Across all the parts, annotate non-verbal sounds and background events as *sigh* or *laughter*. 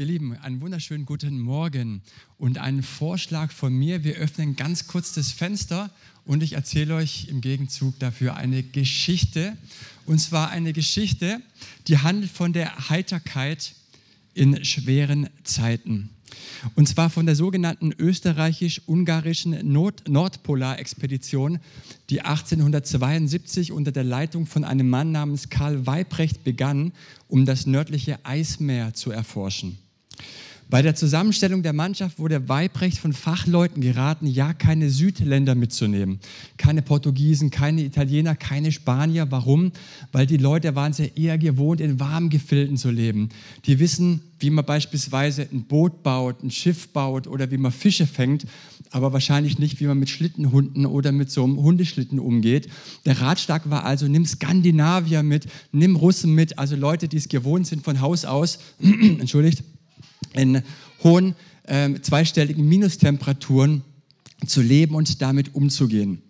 Ihr Lieben, einen wunderschönen guten Morgen und einen Vorschlag von mir. Wir öffnen ganz kurz das Fenster und ich erzähle euch im Gegenzug dafür eine Geschichte. Und zwar eine Geschichte, die handelt von der Heiterkeit in schweren Zeiten. Und zwar von der sogenannten österreichisch-ungarischen Nordpolarexpedition, die 1872 unter der Leitung von einem Mann namens Karl Weibrecht begann, um das nördliche Eismeer zu erforschen. Bei der Zusammenstellung der Mannschaft wurde Weibrecht von Fachleuten geraten, ja keine Südländer mitzunehmen. Keine Portugiesen, keine Italiener, keine Spanier. Warum? Weil die Leute waren sehr eher gewohnt, in warmen Gefilden zu leben. Die wissen, wie man beispielsweise ein Boot baut, ein Schiff baut oder wie man Fische fängt, aber wahrscheinlich nicht, wie man mit Schlittenhunden oder mit so einem Hundeschlitten umgeht. Der Ratschlag war also, nimm Skandinavier mit, nimm Russen mit, also Leute, die es gewohnt sind von Haus aus, *clears throat* entschuldigt, in hohen äh, zweistelligen Minustemperaturen zu leben und damit umzugehen.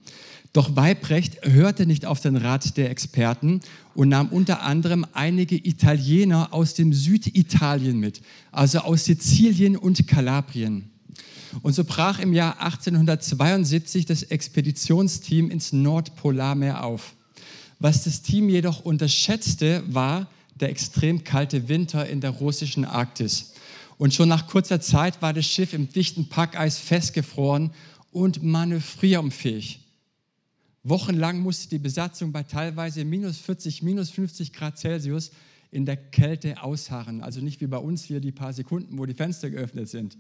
Doch Weibrecht hörte nicht auf den Rat der Experten und nahm unter anderem einige Italiener aus dem Süditalien mit, also aus Sizilien und Kalabrien. Und so brach im Jahr 1872 das Expeditionsteam ins Nordpolarmeer auf. Was das Team jedoch unterschätzte, war der extrem kalte Winter in der russischen Arktis. Und schon nach kurzer Zeit war das Schiff im dichten Packeis festgefroren und manövrierunfähig. Wochenlang musste die Besatzung bei teilweise minus 40, minus 50 Grad Celsius in der Kälte ausharren. Also nicht wie bei uns hier die paar Sekunden, wo die Fenster geöffnet sind.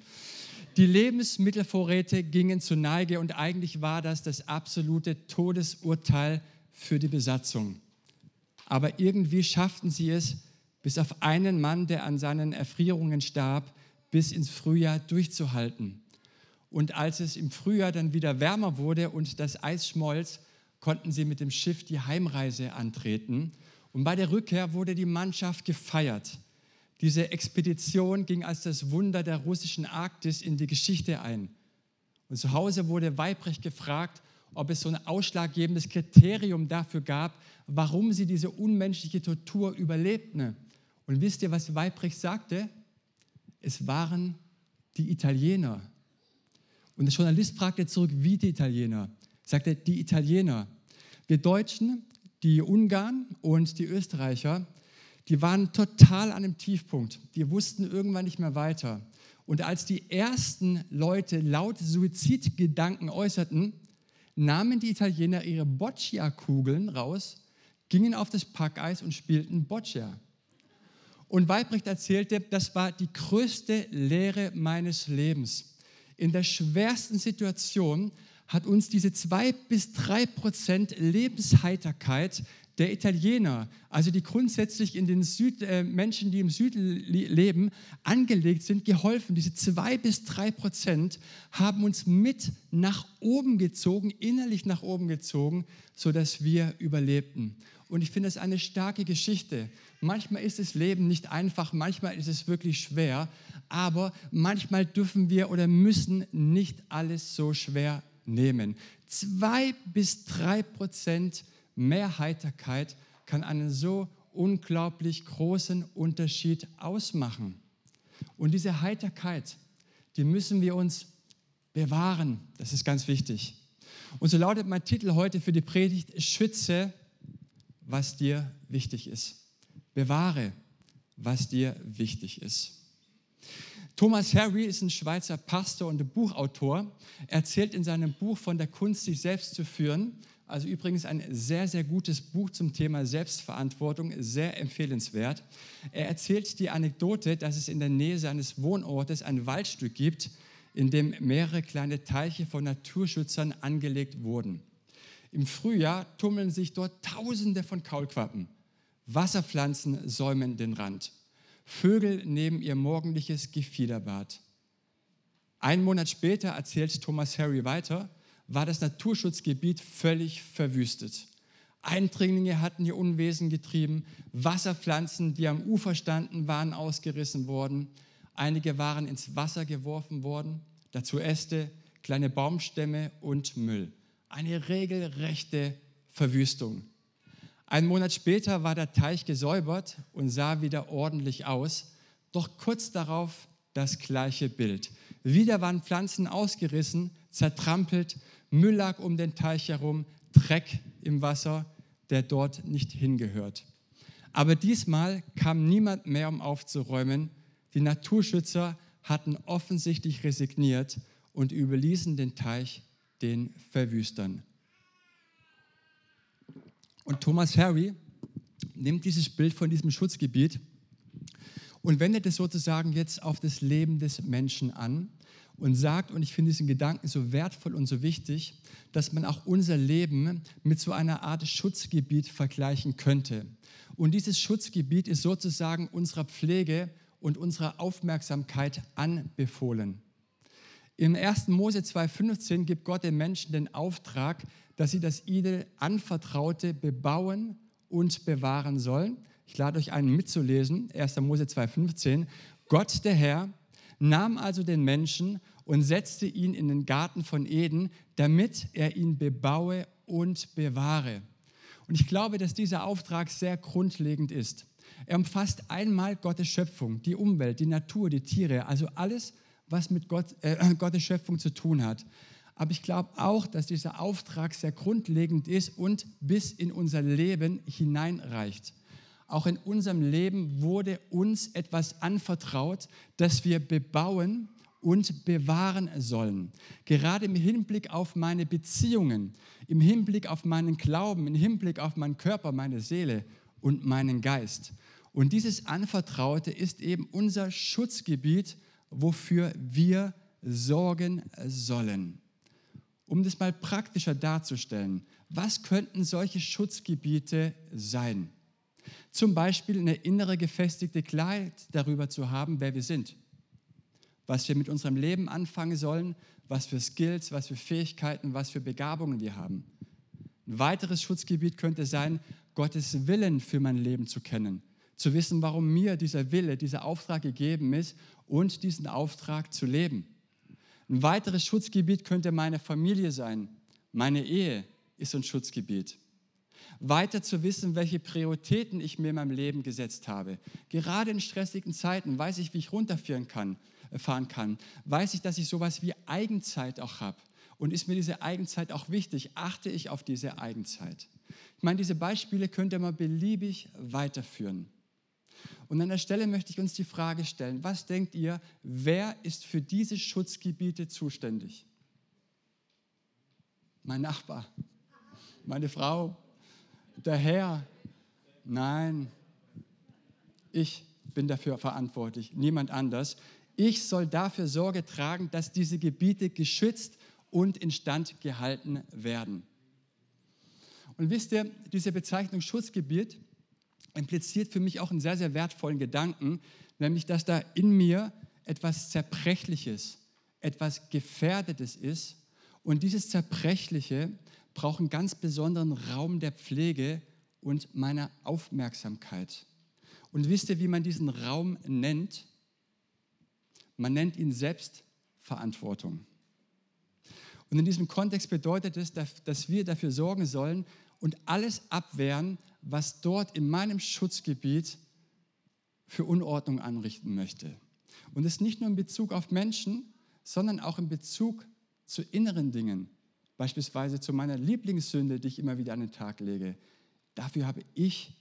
Die Lebensmittelvorräte gingen zu Neige und eigentlich war das das absolute Todesurteil für die Besatzung. Aber irgendwie schafften sie es, bis auf einen Mann, der an seinen Erfrierungen starb, bis ins Frühjahr durchzuhalten. Und als es im Frühjahr dann wieder wärmer wurde und das Eis schmolz, konnten sie mit dem Schiff die Heimreise antreten. Und bei der Rückkehr wurde die Mannschaft gefeiert. Diese Expedition ging als das Wunder der russischen Arktis in die Geschichte ein. Und zu Hause wurde Weibrecht gefragt, ob es so ein ausschlaggebendes Kriterium dafür gab, warum sie diese unmenschliche Tortur überlebten. Und wisst ihr, was Weibrecht sagte? Es waren die Italiener. Und der Journalist fragte zurück, wie die Italiener? Sagte, die Italiener. Wir Deutschen, die Ungarn und die Österreicher, die waren total an einem Tiefpunkt. Die wussten irgendwann nicht mehr weiter. Und als die ersten Leute laut Suizidgedanken äußerten, nahmen die Italiener ihre Boccia-Kugeln raus, gingen auf das Packeis und spielten Boccia. Und Weibrecht erzählte, das war die größte Lehre meines Lebens. In der schwersten Situation hat uns diese zwei bis drei Prozent Lebensheiterkeit der Italiener, also die grundsätzlich in den Süd, äh, Menschen, die im Süden leben, angelegt sind, geholfen. Diese zwei bis drei Prozent haben uns mit nach oben gezogen, innerlich nach oben gezogen, sodass wir überlebten. Und ich finde es eine starke Geschichte. Manchmal ist das Leben nicht einfach, manchmal ist es wirklich schwer, aber manchmal dürfen wir oder müssen nicht alles so schwer nehmen. Zwei bis drei Prozent mehr Heiterkeit kann einen so unglaublich großen Unterschied ausmachen. Und diese Heiterkeit, die müssen wir uns bewahren. Das ist ganz wichtig. Und so lautet mein Titel heute für die Predigt, Schütze was dir wichtig ist. Bewahre, was dir wichtig ist. Thomas Harry ist ein Schweizer Pastor und Buchautor. Er erzählt in seinem Buch von der Kunst, sich selbst zu führen. Also übrigens ein sehr, sehr gutes Buch zum Thema Selbstverantwortung, sehr empfehlenswert. Er erzählt die Anekdote, dass es in der Nähe seines Wohnortes ein Waldstück gibt, in dem mehrere kleine Teiche von Naturschützern angelegt wurden. Im Frühjahr tummeln sich dort Tausende von Kaulquappen. Wasserpflanzen säumen den Rand. Vögel nehmen ihr morgendliches Gefiederbad. Ein Monat später, erzählt Thomas Harry weiter, war das Naturschutzgebiet völlig verwüstet. Eindringlinge hatten ihr Unwesen getrieben, Wasserpflanzen, die am Ufer standen, waren ausgerissen worden, einige waren ins Wasser geworfen worden, dazu Äste, kleine Baumstämme und Müll eine regelrechte Verwüstung. Ein Monat später war der Teich gesäubert und sah wieder ordentlich aus. Doch kurz darauf das gleiche Bild. Wieder waren Pflanzen ausgerissen, zertrampelt, Müll lag um den Teich herum, Dreck im Wasser, der dort nicht hingehört. Aber diesmal kam niemand mehr, um aufzuräumen. Die Naturschützer hatten offensichtlich resigniert und überließen den Teich den Verwüstern. Und Thomas Harry nimmt dieses Bild von diesem Schutzgebiet und wendet es sozusagen jetzt auf das Leben des Menschen an und sagt, und ich finde diesen Gedanken so wertvoll und so wichtig, dass man auch unser Leben mit so einer Art Schutzgebiet vergleichen könnte. Und dieses Schutzgebiet ist sozusagen unserer Pflege und unserer Aufmerksamkeit anbefohlen. Im 1. Mose 2,15 gibt Gott den Menschen den Auftrag, dass sie das ihnen anvertraute bebauen und bewahren sollen. Ich lade euch ein, mitzulesen, 1. Mose 2,15. Gott, der Herr, nahm also den Menschen und setzte ihn in den Garten von Eden, damit er ihn bebaue und bewahre. Und ich glaube, dass dieser Auftrag sehr grundlegend ist. Er umfasst einmal Gottes Schöpfung, die Umwelt, die Natur, die Tiere, also alles, was mit Gott, äh, *clears throat* Gottes Schöpfung zu tun hat. Aber ich glaube auch, dass dieser Auftrag sehr grundlegend ist und bis in unser Leben hineinreicht. Auch in unserem Leben wurde uns etwas anvertraut, das wir bebauen und bewahren sollen. Gerade im Hinblick auf meine Beziehungen, im Hinblick auf meinen Glauben, im Hinblick auf meinen Körper, meine Seele und meinen Geist. Und dieses Anvertraute ist eben unser Schutzgebiet, wofür wir sorgen sollen. Um das mal praktischer darzustellen, was könnten solche Schutzgebiete sein? Zum Beispiel eine innere gefestigte Klarheit darüber zu haben, wer wir sind, was wir mit unserem Leben anfangen sollen, was für Skills, was für Fähigkeiten, was für Begabungen wir haben. Ein weiteres Schutzgebiet könnte sein, Gottes Willen für mein Leben zu kennen, zu wissen, warum mir dieser Wille, dieser Auftrag gegeben ist und diesen Auftrag zu leben. Ein weiteres Schutzgebiet könnte meine Familie sein. Meine Ehe ist ein Schutzgebiet weiter zu wissen, welche Prioritäten ich mir in meinem Leben gesetzt habe. Gerade in stressigen Zeiten weiß ich, wie ich runterfahren kann, äh, fahren kann. Weiß ich, dass ich sowas wie Eigenzeit auch habe. Und ist mir diese Eigenzeit auch wichtig? Achte ich auf diese Eigenzeit? Ich meine, diese Beispiele könnte man beliebig weiterführen. Und an der Stelle möchte ich uns die Frage stellen, was denkt ihr, wer ist für diese Schutzgebiete zuständig? Mein Nachbar, meine Frau, der Herr. Nein, ich bin dafür verantwortlich, niemand anders. Ich soll dafür Sorge tragen, dass diese Gebiete geschützt und instand gehalten werden. Und wisst ihr, diese Bezeichnung Schutzgebiet impliziert für mich auch einen sehr, sehr wertvollen Gedanken, nämlich dass da in mir etwas Zerbrechliches, etwas Gefährdetes ist. Und dieses Zerbrechliche brauchen ganz besonderen Raum der Pflege und meiner Aufmerksamkeit. Und wisst ihr, wie man diesen Raum nennt? Man nennt ihn Selbstverantwortung. Und in diesem Kontext bedeutet es, dass wir dafür sorgen sollen und alles abwehren, was dort in meinem Schutzgebiet für Unordnung anrichten möchte. Und es nicht nur in Bezug auf Menschen, sondern auch in Bezug zu inneren Dingen, beispielsweise zu meiner Lieblingssünde, die ich immer wieder an den Tag lege. Dafür habe ich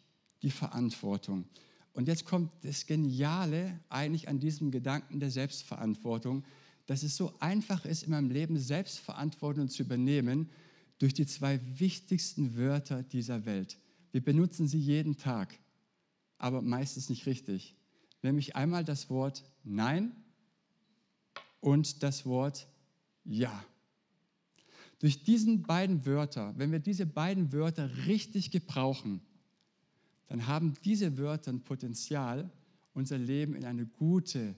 die Verantwortung. Und jetzt kommt das Geniale eigentlich an diesem Gedanken der Selbstverantwortung, dass es so einfach ist, in meinem Leben Selbstverantwortung zu übernehmen durch die zwei wichtigsten Wörter dieser Welt. Wir benutzen sie jeden Tag, aber meistens nicht richtig. Nämlich einmal das Wort Nein und das Wort Ja. Durch diesen beiden Wörter, wenn wir diese beiden Wörter richtig gebrauchen, dann haben diese Wörter ein Potenzial, unser Leben in eine gute,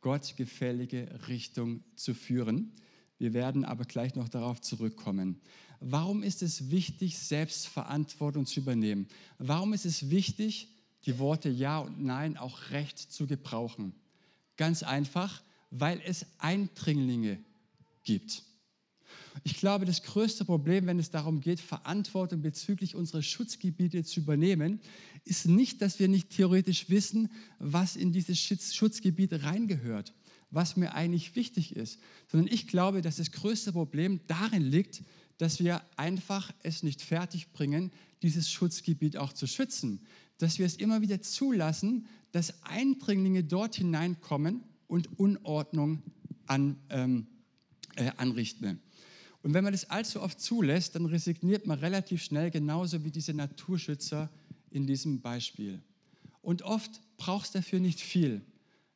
gottgefällige Richtung zu führen. Wir werden aber gleich noch darauf zurückkommen. Warum ist es wichtig, Selbstverantwortung zu übernehmen? Warum ist es wichtig, die Worte Ja und Nein auch recht zu gebrauchen? Ganz einfach, weil es Eindringlinge gibt. Ich glaube, das größte Problem, wenn es darum geht, Verantwortung bezüglich unserer Schutzgebiete zu übernehmen, ist nicht, dass wir nicht theoretisch wissen, was in dieses Schutzgebiet reingehört, was mir eigentlich wichtig ist, sondern ich glaube, dass das größte Problem darin liegt, dass wir einfach es nicht fertigbringen, dieses Schutzgebiet auch zu schützen. Dass wir es immer wieder zulassen, dass Eindringlinge dort hineinkommen und Unordnung an, ähm, äh, anrichten. Und wenn man das allzu oft zulässt, dann resigniert man relativ schnell, genauso wie diese Naturschützer in diesem Beispiel. Und oft braucht es dafür nicht viel.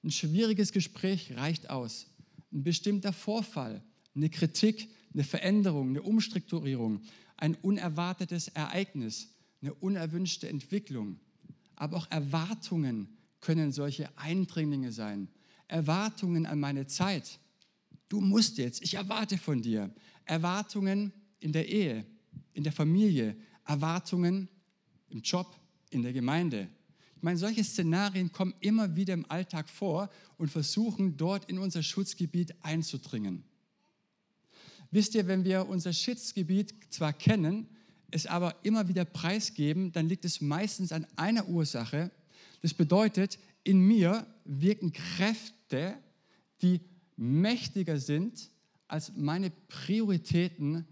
Ein schwieriges Gespräch reicht aus. Ein bestimmter Vorfall, eine Kritik, eine Veränderung, eine Umstrukturierung, ein unerwartetes Ereignis, eine unerwünschte Entwicklung. Aber auch Erwartungen können solche Eindringlinge sein. Erwartungen an meine Zeit. Du musst jetzt, ich erwarte von dir. Erwartungen in der Ehe, in der Familie, Erwartungen im Job, in der Gemeinde. Ich meine, solche Szenarien kommen immer wieder im Alltag vor und versuchen dort in unser Schutzgebiet einzudringen. Wisst ihr, wenn wir unser Schutzgebiet zwar kennen, es aber immer wieder preisgeben, dann liegt es meistens an einer Ursache. Das bedeutet, in mir wirken Kräfte, die mächtiger sind als meine Prioritäten,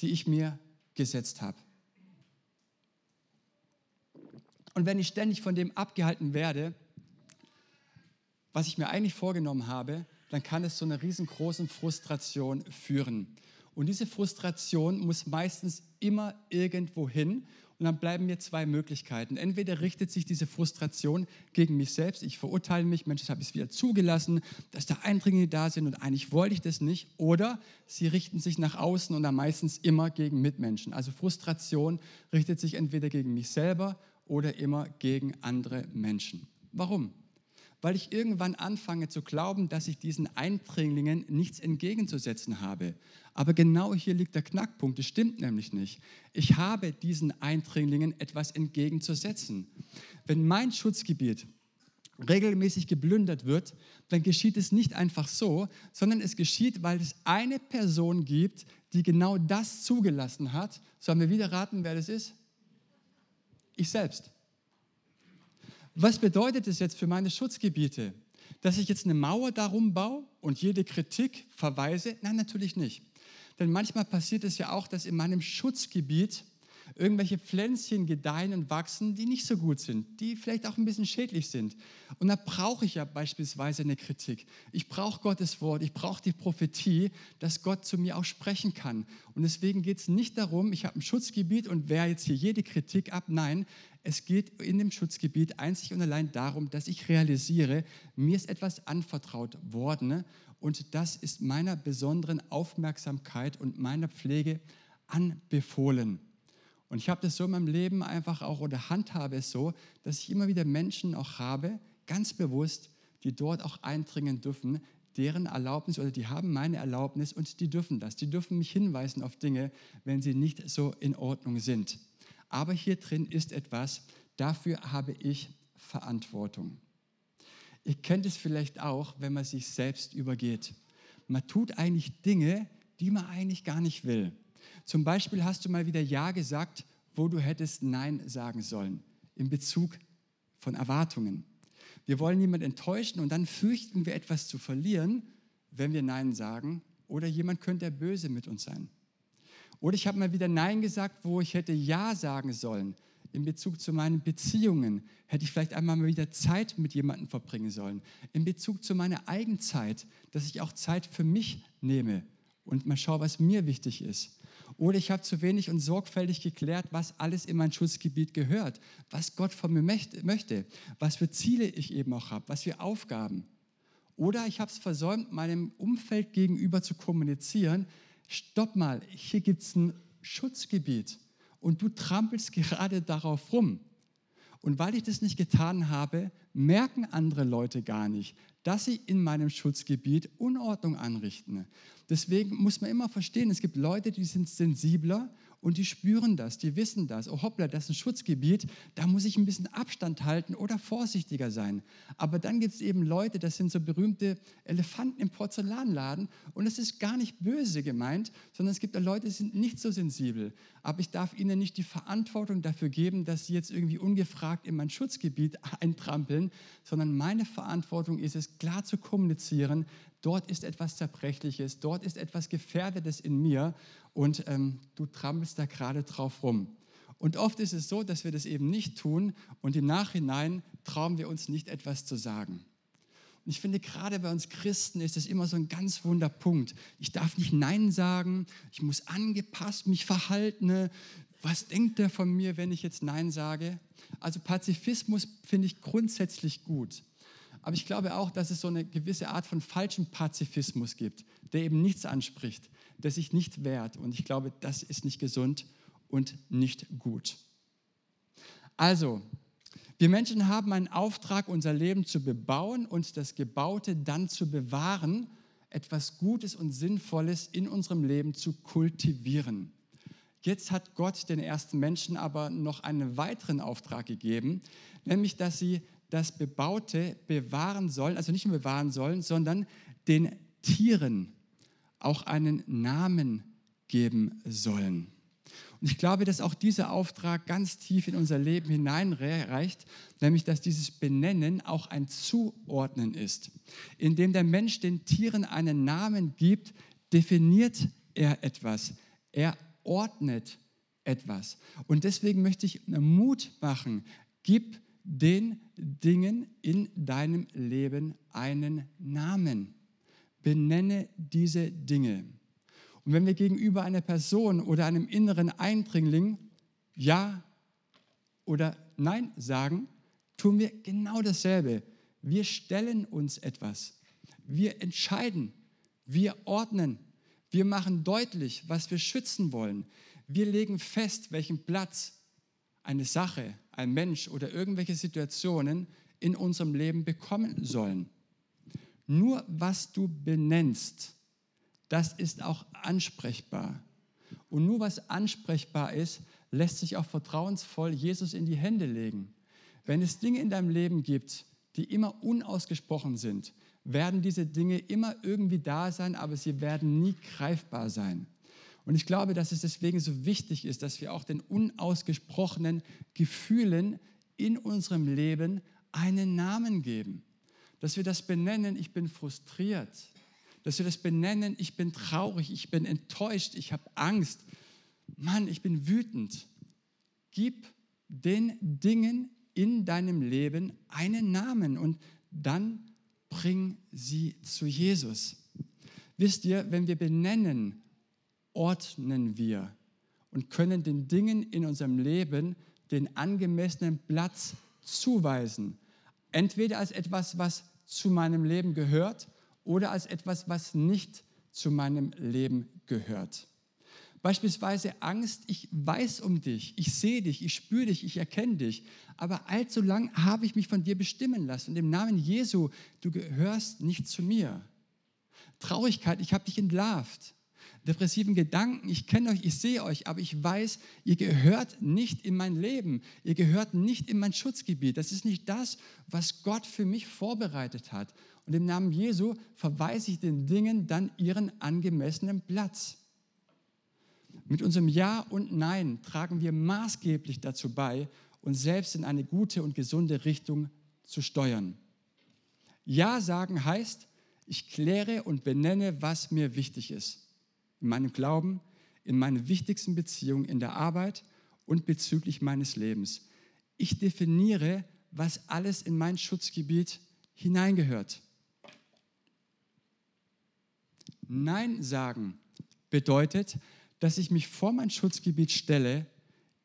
die ich mir gesetzt habe. Und wenn ich ständig von dem abgehalten werde, was ich mir eigentlich vorgenommen habe, dann kann es zu einer riesengroßen Frustration führen. Und diese Frustration muss meistens immer irgendwo hin. Und dann bleiben mir zwei Möglichkeiten. Entweder richtet sich diese Frustration gegen mich selbst, ich verurteile mich, Mensch, das habe ich es wieder zugelassen, dass da Eindringlinge da sind und eigentlich wollte ich das nicht. Oder sie richten sich nach außen und dann meistens immer gegen Mitmenschen. Also Frustration richtet sich entweder gegen mich selber oder immer gegen andere Menschen. Warum? Weil ich irgendwann anfange zu glauben, dass ich diesen Eindringlingen nichts entgegenzusetzen habe. Aber genau hier liegt der Knackpunkt. Es stimmt nämlich nicht. Ich habe diesen Eindringlingen etwas entgegenzusetzen. Wenn mein Schutzgebiet regelmäßig geplündert wird, dann geschieht es nicht einfach so, sondern es geschieht, weil es eine Person gibt, die genau das zugelassen hat. Sollen wir wieder raten, wer das ist? Ich selbst. Was bedeutet es jetzt für meine Schutzgebiete? Dass ich jetzt eine Mauer darum baue und jede Kritik verweise? Nein, natürlich nicht. Denn manchmal passiert es ja auch, dass in meinem Schutzgebiet irgendwelche Pflänzchen gedeihen und wachsen, die nicht so gut sind, die vielleicht auch ein bisschen schädlich sind. Und da brauche ich ja beispielsweise eine Kritik. Ich brauche Gottes Wort, ich brauche die Prophetie, dass Gott zu mir auch sprechen kann. Und deswegen geht es nicht darum, ich habe ein Schutzgebiet und wehre jetzt hier jede Kritik ab. Nein, es geht in dem Schutzgebiet einzig und allein darum, dass ich realisiere, mir ist etwas anvertraut worden und das ist meiner besonderen Aufmerksamkeit und meiner Pflege anbefohlen. Und ich habe das so in meinem Leben einfach auch oder handhabe es so, dass ich immer wieder Menschen auch habe, ganz bewusst, die dort auch eindringen dürfen, deren Erlaubnis oder die haben meine Erlaubnis und die dürfen das. Die dürfen mich hinweisen auf Dinge, wenn sie nicht so in Ordnung sind. Aber hier drin ist etwas, dafür habe ich Verantwortung. Ihr kennt es vielleicht auch, wenn man sich selbst übergeht. Man tut eigentlich Dinge, die man eigentlich gar nicht will. Zum Beispiel hast du mal wieder Ja gesagt, wo du hättest Nein sagen sollen, in Bezug von Erwartungen. Wir wollen niemanden enttäuschen und dann fürchten wir etwas zu verlieren, wenn wir Nein sagen. Oder jemand könnte böse mit uns sein. Oder ich habe mal wieder Nein gesagt, wo ich hätte Ja sagen sollen. In Bezug zu meinen Beziehungen hätte ich vielleicht einmal mal wieder Zeit mit jemandem verbringen sollen. In Bezug zu meiner Eigenzeit, dass ich auch Zeit für mich nehme und mal schaue, was mir wichtig ist. Oder ich habe zu wenig und sorgfältig geklärt, was alles in mein Schutzgebiet gehört, was Gott von mir möchte, was für Ziele ich eben auch habe, was für Aufgaben. Oder ich habe es versäumt, meinem Umfeld gegenüber zu kommunizieren, stopp mal, hier gibt es ein Schutzgebiet und du trampelst gerade darauf rum. Und weil ich das nicht getan habe, merken andere Leute gar nicht, dass sie in meinem Schutzgebiet Unordnung anrichten. Deswegen muss man immer verstehen, es gibt Leute, die sind sensibler und die spüren das, die wissen das. Oh hoppla, das ist ein Schutzgebiet, da muss ich ein bisschen Abstand halten oder vorsichtiger sein. Aber dann gibt es eben Leute, das sind so berühmte Elefanten im Porzellanladen und es ist gar nicht böse gemeint, sondern es gibt Leute, die sind nicht so sensibel. Aber ich darf ihnen nicht die Verantwortung dafür geben, dass sie jetzt irgendwie ungefragt in mein Schutzgebiet *laughs* eintrampeln, sondern meine Verantwortung ist es, klar zu kommunizieren, dort ist etwas Zerbrechliches, dort ist etwas Gefährdetes in mir und ähm, du trampelst da gerade drauf rum. Und oft ist es so, dass wir das eben nicht tun und im Nachhinein trauen wir uns nicht etwas zu sagen. Und ich finde, gerade bei uns Christen ist das immer so ein ganz wunder Punkt. Ich darf nicht Nein sagen, ich muss angepasst mich verhalten. Was denkt der von mir, wenn ich jetzt Nein sage? Also Pazifismus finde ich grundsätzlich gut. Aber ich glaube auch, dass es so eine gewisse Art von falschem Pazifismus gibt, der eben nichts anspricht, der sich nicht wehrt. Und ich glaube, das ist nicht gesund und nicht gut. Also, wir Menschen haben einen Auftrag, unser Leben zu bebauen und das Gebaute dann zu bewahren, etwas Gutes und Sinnvolles in unserem Leben zu kultivieren. Jetzt hat Gott den ersten Menschen aber noch einen weiteren Auftrag gegeben, nämlich dass sie das Bebaute bewahren sollen, also nicht nur bewahren sollen, sondern den Tieren auch einen Namen geben sollen. Und ich glaube, dass auch dieser Auftrag ganz tief in unser Leben hineinreicht, nämlich dass dieses Benennen auch ein Zuordnen ist. Indem der Mensch den Tieren einen Namen gibt, definiert er etwas. Er ordnet etwas. Und deswegen möchte ich Mut machen, gib den Dingen in deinem Leben einen Namen. Benenne diese Dinge. Und wenn wir gegenüber einer Person oder einem inneren Eindringling Ja oder Nein sagen, tun wir genau dasselbe. Wir stellen uns etwas. Wir entscheiden. Wir ordnen. Wir machen deutlich, was wir schützen wollen. Wir legen fest, welchen Platz eine Sache, ein Mensch oder irgendwelche Situationen in unserem Leben bekommen sollen. Nur was du benennst, das ist auch ansprechbar. Und nur was ansprechbar ist, lässt sich auch vertrauensvoll Jesus in die Hände legen. Wenn es Dinge in deinem Leben gibt, die immer unausgesprochen sind, werden diese Dinge immer irgendwie da sein, aber sie werden nie greifbar sein. Und ich glaube, dass es deswegen so wichtig ist, dass wir auch den unausgesprochenen Gefühlen in unserem Leben einen Namen geben. Dass wir das benennen, ich bin frustriert. Dass wir das benennen, ich bin traurig, ich bin enttäuscht, ich habe Angst. Mann, ich bin wütend. Gib den Dingen in deinem Leben einen Namen und dann bring sie zu Jesus. Wisst ihr, wenn wir benennen, ordnen wir und können den Dingen in unserem Leben den angemessenen Platz zuweisen. Entweder als etwas, was zu meinem Leben gehört oder als etwas, was nicht zu meinem Leben gehört. Beispielsweise Angst, ich weiß um dich, ich sehe dich, ich spüre dich, ich erkenne dich, aber allzu lang habe ich mich von dir bestimmen lassen. Und im Namen Jesu, du gehörst nicht zu mir. Traurigkeit, ich habe dich entlarvt depressiven Gedanken, ich kenne euch, ich sehe euch, aber ich weiß, ihr gehört nicht in mein Leben, ihr gehört nicht in mein Schutzgebiet. Das ist nicht das, was Gott für mich vorbereitet hat. Und im Namen Jesu verweise ich den Dingen dann ihren angemessenen Platz. Mit unserem Ja und Nein tragen wir maßgeblich dazu bei, uns selbst in eine gute und gesunde Richtung zu steuern. Ja sagen heißt, ich kläre und benenne, was mir wichtig ist in meinem Glauben, in meinen wichtigsten Beziehungen, in der Arbeit und bezüglich meines Lebens. Ich definiere, was alles in mein Schutzgebiet hineingehört. Nein sagen bedeutet, dass ich mich vor mein Schutzgebiet stelle.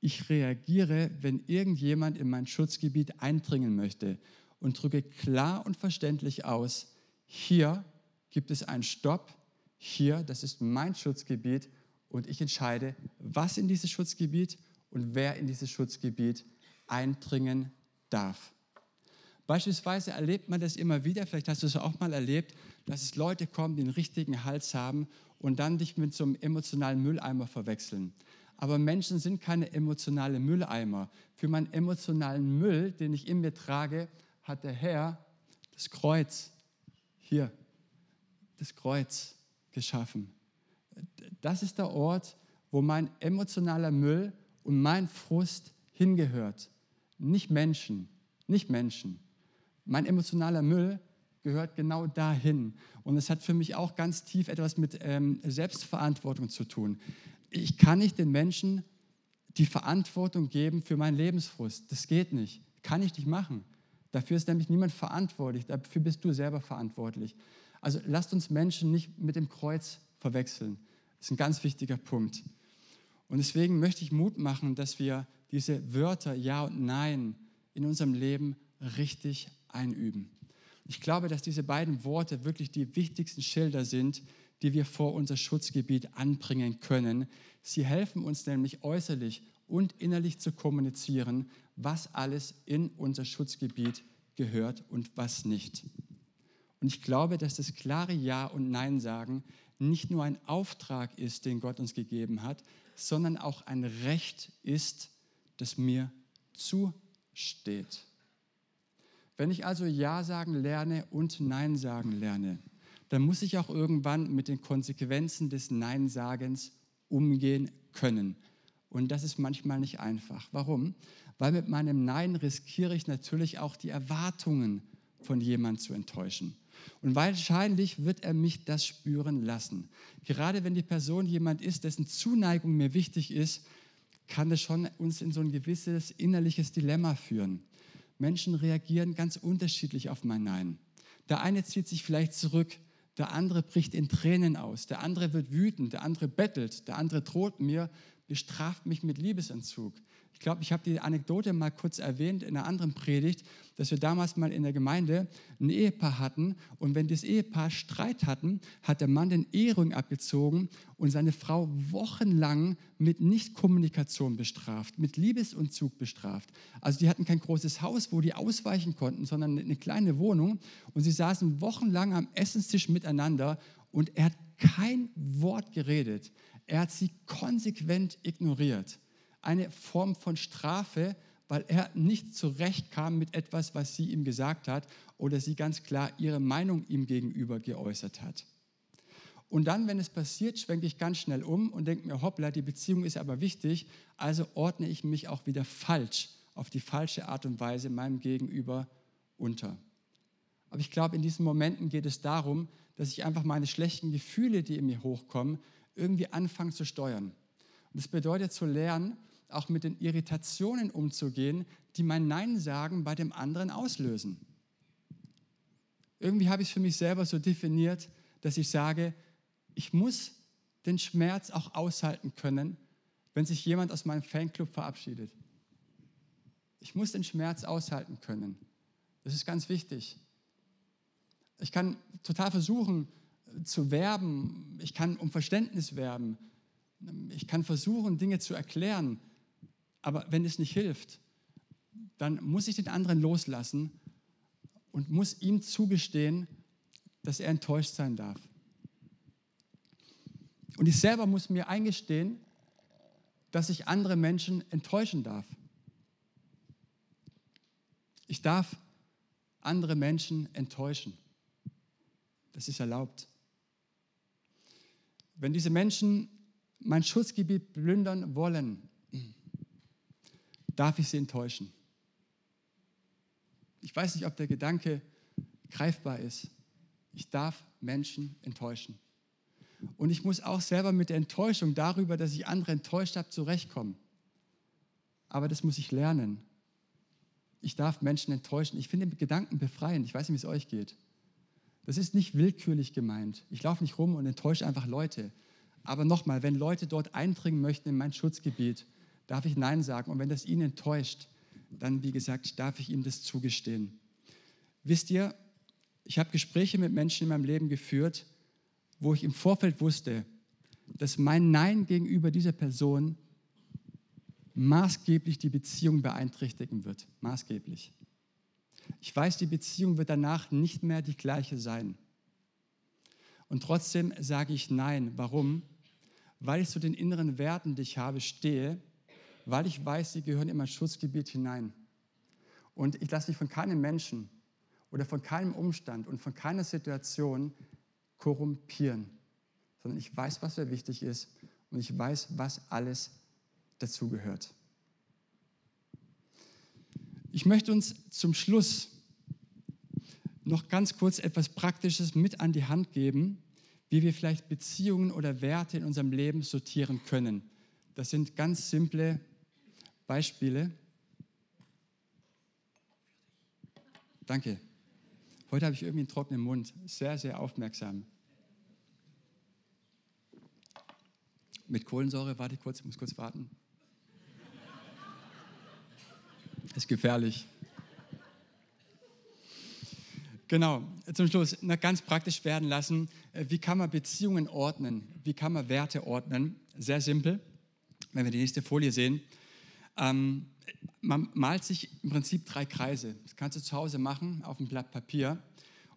Ich reagiere, wenn irgendjemand in mein Schutzgebiet eindringen möchte und drücke klar und verständlich aus, hier gibt es einen Stopp, hier, das ist mein Schutzgebiet und ich entscheide, was in dieses Schutzgebiet und wer in dieses Schutzgebiet eindringen darf. Beispielsweise erlebt man das immer wieder, vielleicht hast du es auch mal erlebt, dass es Leute kommen, die einen richtigen Hals haben und dann dich mit so einem emotionalen Mülleimer verwechseln. aber Menschen sind keine emotionale Mülleimer. Für meinen emotionalen Müll, den ich in mir trage, hat der Herr das Kreuz hier, das Kreuz geschaffen. Das ist der Ort, wo mein emotionaler Müll und mein Frust hingehört. Nicht Menschen, nicht Menschen. Mein emotionaler Müll gehört genau dahin. Und es hat für mich auch ganz tief etwas mit ähm, Selbstverantwortung zu tun. Ich kann nicht den Menschen die Verantwortung geben für meinen Lebensfrust. Das geht nicht. Kann ich nicht machen. Dafür ist nämlich niemand verantwortlich. Dafür bist du selber verantwortlich. Also lasst uns Menschen nicht mit dem Kreuz verwechseln. Das ist ein ganz wichtiger Punkt. Und deswegen möchte ich Mut machen, dass wir diese Wörter Ja und Nein in unserem Leben richtig einüben. Ich glaube, dass diese beiden Worte wirklich die wichtigsten Schilder sind, die wir vor unser Schutzgebiet anbringen können. Sie helfen uns nämlich äußerlich und innerlich zu kommunizieren, was alles in unser Schutzgebiet gehört und was nicht. Und ich glaube, dass das klare Ja und Nein sagen nicht nur ein Auftrag ist, den Gott uns gegeben hat, sondern auch ein Recht ist, das mir zusteht. Wenn ich also Ja sagen lerne und Nein sagen lerne, dann muss ich auch irgendwann mit den Konsequenzen des Nein-Sagens umgehen können. Und das ist manchmal nicht einfach. Warum? Weil mit meinem Nein riskiere ich natürlich auch die Erwartungen von jemandem zu enttäuschen. Und wahrscheinlich wird er mich das spüren lassen. Gerade wenn die Person jemand ist, dessen Zuneigung mir wichtig ist, kann das schon uns in so ein gewisses innerliches Dilemma führen. Menschen reagieren ganz unterschiedlich auf mein Nein. Der eine zieht sich vielleicht zurück, der andere bricht in Tränen aus, der andere wird wütend, der andere bettelt, der andere droht mir, bestraft mich mit Liebesentzug. Ich glaube, ich habe die Anekdote mal kurz erwähnt in einer anderen Predigt, dass wir damals mal in der Gemeinde ein Ehepaar hatten und wenn das Ehepaar Streit hatten, hat der Mann den Ehering abgezogen und seine Frau wochenlang mit Nichtkommunikation bestraft, mit Liebesentzug bestraft. Also die hatten kein großes Haus, wo die ausweichen konnten, sondern eine kleine Wohnung und sie saßen wochenlang am Essenstisch miteinander und er hat kein Wort geredet. Er hat sie konsequent ignoriert eine Form von Strafe, weil er nicht zurechtkam mit etwas, was sie ihm gesagt hat oder sie ganz klar ihre Meinung ihm gegenüber geäußert hat. Und dann, wenn es passiert, schwenke ich ganz schnell um und denke mir, hoppla, die Beziehung ist aber wichtig, also ordne ich mich auch wieder falsch, auf die falsche Art und Weise meinem Gegenüber unter. Aber ich glaube, in diesen Momenten geht es darum, dass ich einfach meine schlechten Gefühle, die in mir hochkommen, irgendwie anfange zu steuern. Und das bedeutet zu lernen, auch mit den Irritationen umzugehen, die mein Nein sagen bei dem anderen auslösen. Irgendwie habe ich es für mich selber so definiert, dass ich sage, ich muss den Schmerz auch aushalten können, wenn sich jemand aus meinem Fanclub verabschiedet. Ich muss den Schmerz aushalten können. Das ist ganz wichtig. Ich kann total versuchen zu werben, ich kann um Verständnis werben, ich kann versuchen, Dinge zu erklären, aber wenn es nicht hilft, dann muss ich den anderen loslassen und muss ihm zugestehen, dass er enttäuscht sein darf. Und ich selber muss mir eingestehen, dass ich andere Menschen enttäuschen darf. Ich darf andere Menschen enttäuschen. Das ist erlaubt. Wenn diese Menschen mein Schutzgebiet plündern wollen, darf ich sie enttäuschen. Ich weiß nicht, ob der Gedanke greifbar ist. Ich darf Menschen enttäuschen. Und ich muss auch selber mit der Enttäuschung darüber, dass ich andere enttäuscht habe, zurechtkommen. Aber das muss ich lernen. Ich darf Menschen enttäuschen. Ich finde den Gedanken befreiend. Ich weiß nicht, wie es euch geht. Das ist nicht willkürlich gemeint. Ich laufe nicht rum und enttäusche einfach Leute. Aber nochmal, wenn Leute dort eindringen möchten in mein Schutzgebiet, darf ich Nein sagen. Und wenn das ihn enttäuscht, dann, wie gesagt, darf ich ihm das zugestehen. Wisst ihr, ich habe Gespräche mit Menschen in meinem Leben geführt, wo ich im Vorfeld wusste, dass mein Nein gegenüber dieser Person maßgeblich die Beziehung beeinträchtigen wird. Maßgeblich. Ich weiß, die Beziehung wird danach nicht mehr die gleiche sein. Und trotzdem sage ich Nein. Warum? weil ich zu den inneren Werten, die ich habe, stehe, weil ich weiß, sie gehören in mein Schutzgebiet hinein. Und ich lasse mich von keinem Menschen oder von keinem Umstand und von keiner Situation korrumpieren, sondern ich weiß, was mir wichtig ist und ich weiß, was alles dazugehört. Ich möchte uns zum Schluss noch ganz kurz etwas Praktisches mit an die Hand geben, wie wir vielleicht Beziehungen oder Werte in unserem Leben sortieren können. Das sind ganz simple Beispiele. Danke. Heute habe ich irgendwie einen trockenen Mund. Sehr, sehr aufmerksam. Mit Kohlensäure, warte kurz, ich muss kurz warten. Das ist gefährlich. Genau, zum Schluss noch ganz praktisch werden lassen. Äh, wie kann man Beziehungen ordnen? Wie kann man Werte ordnen? Sehr simpel, wenn wir die nächste Folie sehen. Ähm, man malt sich im Prinzip drei Kreise. Das kannst du zu Hause machen auf einem Blatt Papier.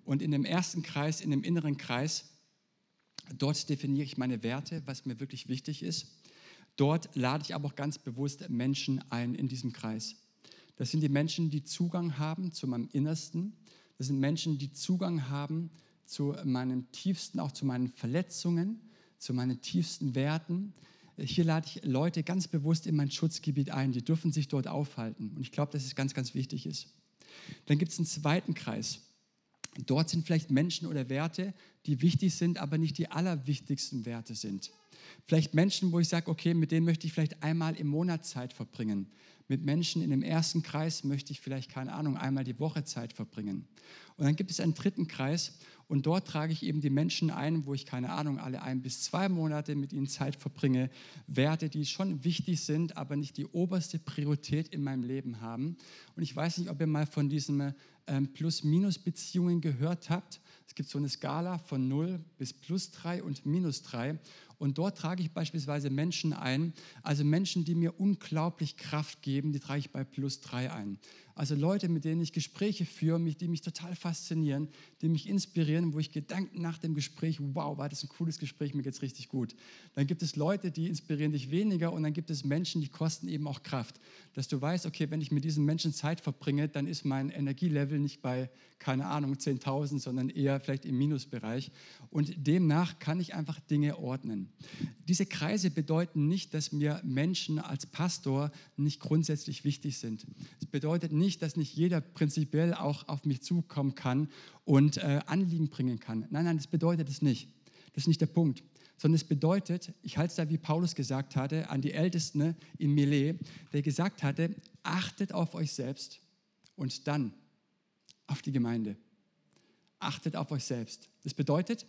Und in dem ersten Kreis, in dem inneren Kreis, dort definiere ich meine Werte, was mir wirklich wichtig ist. Dort lade ich aber auch ganz bewusst Menschen ein in diesem Kreis. Das sind die Menschen, die Zugang haben zu meinem Innersten. Das sind Menschen, die Zugang haben zu meinen tiefsten, auch zu meinen Verletzungen, zu meinen tiefsten Werten. Hier lade ich Leute ganz bewusst in mein Schutzgebiet ein. Die dürfen sich dort aufhalten. Und ich glaube, dass es ganz, ganz wichtig ist. Dann gibt es einen zweiten Kreis. Dort sind vielleicht Menschen oder Werte, die wichtig sind, aber nicht die allerwichtigsten Werte sind. Vielleicht Menschen, wo ich sage, okay, mit denen möchte ich vielleicht einmal im Monat Zeit verbringen. Mit Menschen in dem ersten Kreis möchte ich vielleicht, keine Ahnung, einmal die Woche Zeit verbringen. Und dann gibt es einen dritten Kreis und dort trage ich eben die Menschen ein, wo ich, keine Ahnung, alle ein bis zwei Monate mit ihnen Zeit verbringe. Werte, die schon wichtig sind, aber nicht die oberste Priorität in meinem Leben haben. Und ich weiß nicht, ob ihr mal von diesen ähm, Plus-Minus-Beziehungen gehört habt. Es gibt so eine Skala von 0 bis plus 3 und minus 3. Und dort trage ich beispielsweise Menschen ein, also Menschen, die mir unglaublich Kraft geben, die trage ich bei plus 3 ein. Also Leute, mit denen ich Gespräche führe, die mich total faszinieren, die mich inspirieren, wo ich Gedanken nach dem Gespräch, wow, war das ein cooles Gespräch, mir geht es richtig gut. Dann gibt es Leute, die inspirieren dich weniger und dann gibt es Menschen, die kosten eben auch Kraft. Dass du weißt, okay, wenn ich mit diesen Menschen Zeit verbringe, dann ist mein Energielevel nicht bei, keine Ahnung, 10.000, sondern eher vielleicht im Minusbereich. Und demnach kann ich einfach Dinge ordnen. Diese Kreise bedeuten nicht, dass mir Menschen als Pastor nicht grundsätzlich wichtig sind. Es bedeutet nicht, dass nicht jeder prinzipiell auch auf mich zukommen kann und äh, Anliegen bringen kann. Nein, nein, das bedeutet es nicht. Das ist nicht der Punkt. Sondern es bedeutet, ich halte es da, wie Paulus gesagt hatte, an die Ältesten in Milet, der gesagt hatte, achtet auf euch selbst und dann auf die Gemeinde. Achtet auf euch selbst. Das bedeutet,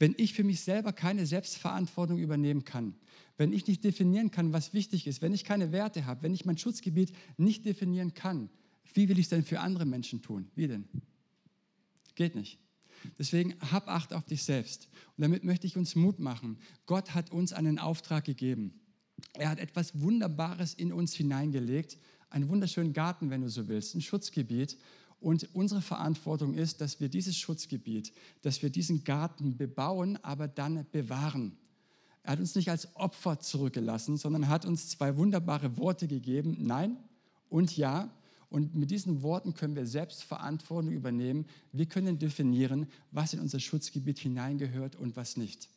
wenn ich für mich selber keine Selbstverantwortung übernehmen kann, wenn ich nicht definieren kann, was wichtig ist, wenn ich keine Werte habe, wenn ich mein Schutzgebiet nicht definieren kann, wie will ich es denn für andere Menschen tun? Wie denn? Geht nicht. Deswegen hab Acht auf dich selbst. Und damit möchte ich uns Mut machen. Gott hat uns einen Auftrag gegeben. Er hat etwas Wunderbares in uns hineingelegt. Einen wunderschönen Garten, wenn du so willst, ein Schutzgebiet. Und unsere Verantwortung ist, dass wir dieses Schutzgebiet, dass wir diesen Garten bebauen, aber dann bewahren. Er hat uns nicht als Opfer zurückgelassen, sondern hat uns zwei wunderbare Worte gegeben, Nein und Ja. Und mit diesen Worten können wir selbst Verantwortung übernehmen. Wir können definieren, was in unser Schutzgebiet hineingehört und was nicht.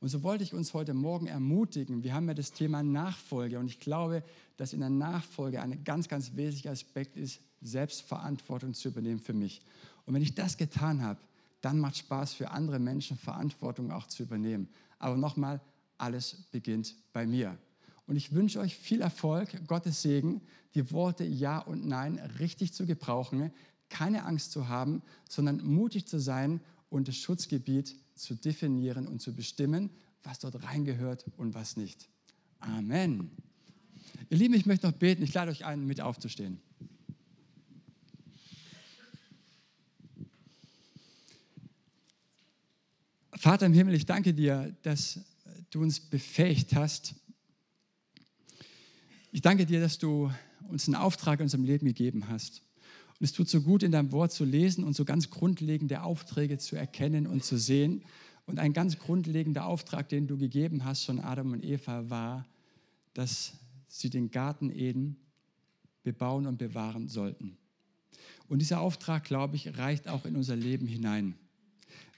Und so wollte ich uns heute Morgen ermutigen. Wir haben ja das Thema Nachfolge und ich glaube, dass in der Nachfolge ein ganz, ganz wesentlicher Aspekt ist, Selbstverantwortung zu übernehmen für mich. Und wenn ich das getan habe, dann macht Spaß für andere Menschen Verantwortung auch zu übernehmen. Aber nochmal, alles beginnt bei mir. Und ich wünsche euch viel Erfolg, Gottes Segen, die Worte Ja und Nein richtig zu gebrauchen, keine Angst zu haben, sondern mutig zu sein und das Schutzgebiet zu definieren und zu bestimmen, was dort reingehört und was nicht. Amen. Ihr Lieben, ich möchte noch beten. Ich lade euch ein, mit aufzustehen. Vater im Himmel, ich danke dir, dass du uns befähigt hast, ich danke dir, dass du uns einen Auftrag in unserem Leben gegeben hast. Und es tut so gut, in deinem Wort zu lesen und so ganz grundlegende Aufträge zu erkennen und zu sehen. Und ein ganz grundlegender Auftrag, den du gegeben hast schon Adam und Eva, war, dass sie den Garten Eden bebauen und bewahren sollten. Und dieser Auftrag, glaube ich, reicht auch in unser Leben hinein.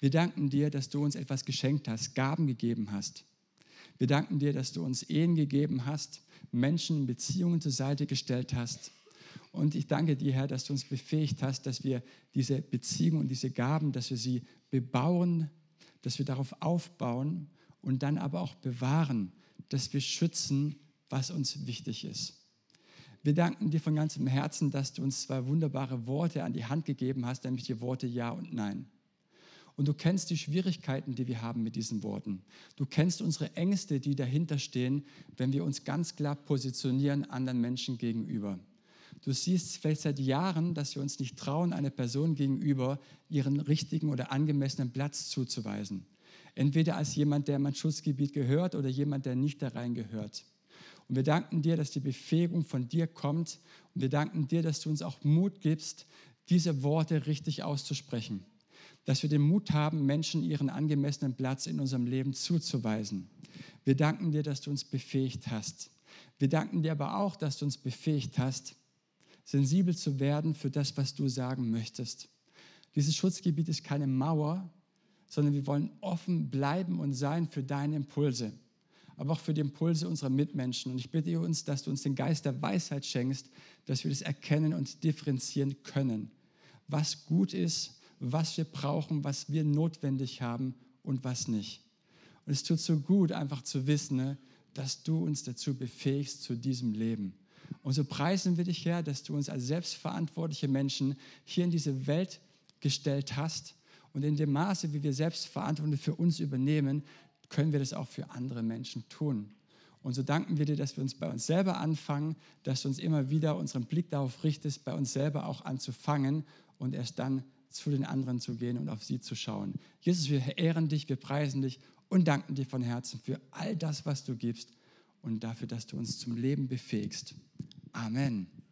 Wir danken dir, dass du uns etwas geschenkt hast, Gaben gegeben hast. Wir danken dir, dass du uns Ehen gegeben hast, Menschen in Beziehungen zur Seite gestellt hast. Und ich danke dir, Herr, dass du uns befähigt hast, dass wir diese Beziehungen und diese Gaben, dass wir sie bebauen, dass wir darauf aufbauen und dann aber auch bewahren, dass wir schützen, was uns wichtig ist. Wir danken dir von ganzem Herzen, dass du uns zwei wunderbare Worte an die Hand gegeben hast, nämlich die Worte Ja und Nein. Und du kennst die Schwierigkeiten, die wir haben mit diesen Worten. Du kennst unsere Ängste, die dahinter stehen, wenn wir uns ganz klar positionieren anderen Menschen gegenüber. Du siehst vielleicht seit Jahren, dass wir uns nicht trauen, einer Person gegenüber ihren richtigen oder angemessenen Platz zuzuweisen. Entweder als jemand, der in mein Schutzgebiet gehört oder jemand, der nicht da rein gehört. Und wir danken dir, dass die Befähigung von dir kommt. Und wir danken dir, dass du uns auch Mut gibst, diese Worte richtig auszusprechen dass wir den Mut haben, Menschen ihren angemessenen Platz in unserem Leben zuzuweisen. Wir danken dir, dass du uns befähigt hast. Wir danken dir aber auch, dass du uns befähigt hast, sensibel zu werden für das, was du sagen möchtest. Dieses Schutzgebiet ist keine Mauer, sondern wir wollen offen bleiben und sein für deine Impulse, aber auch für die Impulse unserer Mitmenschen. Und ich bitte uns, dass du uns den Geist der Weisheit schenkst, dass wir das erkennen und differenzieren können, was gut ist was wir brauchen, was wir notwendig haben und was nicht. Und es tut so gut, einfach zu wissen, ne, dass du uns dazu befähigst zu diesem Leben. Und so preisen wir dich, Herr, dass du uns als selbstverantwortliche Menschen hier in diese Welt gestellt hast. Und in dem Maße, wie wir Selbstverantwortung für uns übernehmen, können wir das auch für andere Menschen tun. Und so danken wir dir, dass wir uns bei uns selber anfangen, dass du uns immer wieder unseren Blick darauf richtest, bei uns selber auch anzufangen und erst dann zu den anderen zu gehen und auf sie zu schauen. Jesus, wir ehren dich, wir preisen dich und danken dir von Herzen für all das, was du gibst und dafür, dass du uns zum Leben befähigst. Amen.